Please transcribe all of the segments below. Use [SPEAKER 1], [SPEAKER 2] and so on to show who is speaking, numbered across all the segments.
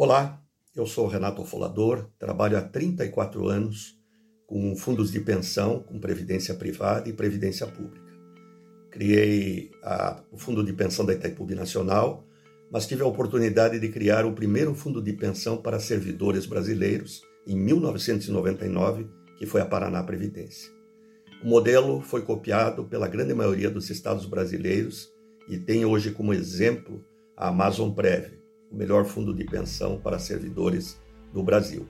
[SPEAKER 1] Olá, eu sou Renato Folador, trabalho há 34 anos com fundos de pensão, com previdência privada e previdência pública. Criei a, o fundo de pensão da Itaipu Nacional, mas tive a oportunidade de criar o primeiro fundo de pensão para servidores brasileiros em 1999, que foi a Paraná Previdência. O modelo foi copiado pela grande maioria dos estados brasileiros e tem hoje como exemplo a Amazon Prev, o melhor fundo de pensão para servidores do Brasil.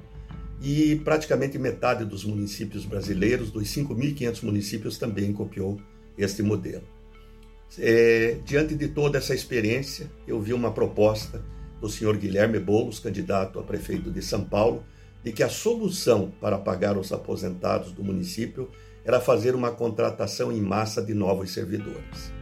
[SPEAKER 1] E praticamente metade dos municípios brasileiros, dos 5.500 municípios, também copiou este modelo. É, diante de toda essa experiência, eu vi uma proposta do senhor Guilherme Boulos, candidato a prefeito de São Paulo, de que a solução para pagar os aposentados do município era fazer uma contratação em massa de novos servidores.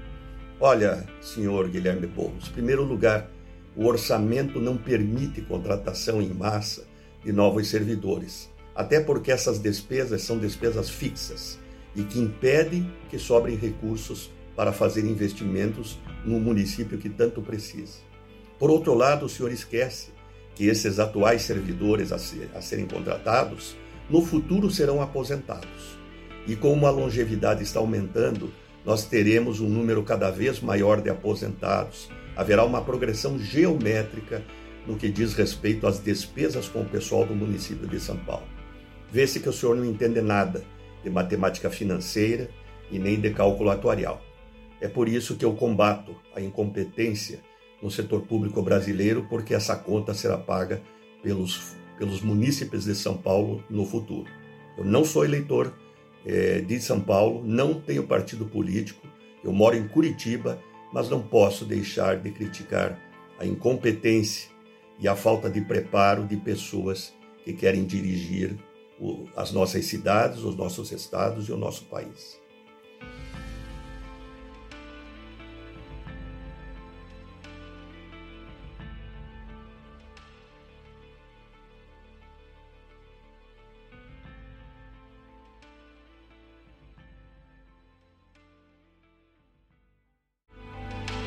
[SPEAKER 1] Olha, senhor Guilherme Boulos, em primeiro lugar, o orçamento não permite contratação em massa de novos servidores, até porque essas despesas são despesas fixas e que impedem que sobrem recursos para fazer investimentos no município que tanto precisa. Por outro lado, o senhor esquece que esses atuais servidores a, ser, a serem contratados no futuro serão aposentados. E como a longevidade está aumentando, nós teremos um número cada vez maior de aposentados haverá uma progressão geométrica no que diz respeito às despesas com o pessoal do município de São Paulo. Vê-se que o senhor não entende nada de matemática financeira e nem de cálculo atuarial. É por isso que eu combato a incompetência no setor público brasileiro, porque essa conta será paga pelos, pelos munícipes de São Paulo no futuro. Eu não sou eleitor é, de São Paulo, não tenho partido político, eu moro em Curitiba mas não posso deixar de criticar a incompetência e a falta de preparo de pessoas que querem dirigir as nossas cidades, os nossos estados e o nosso país.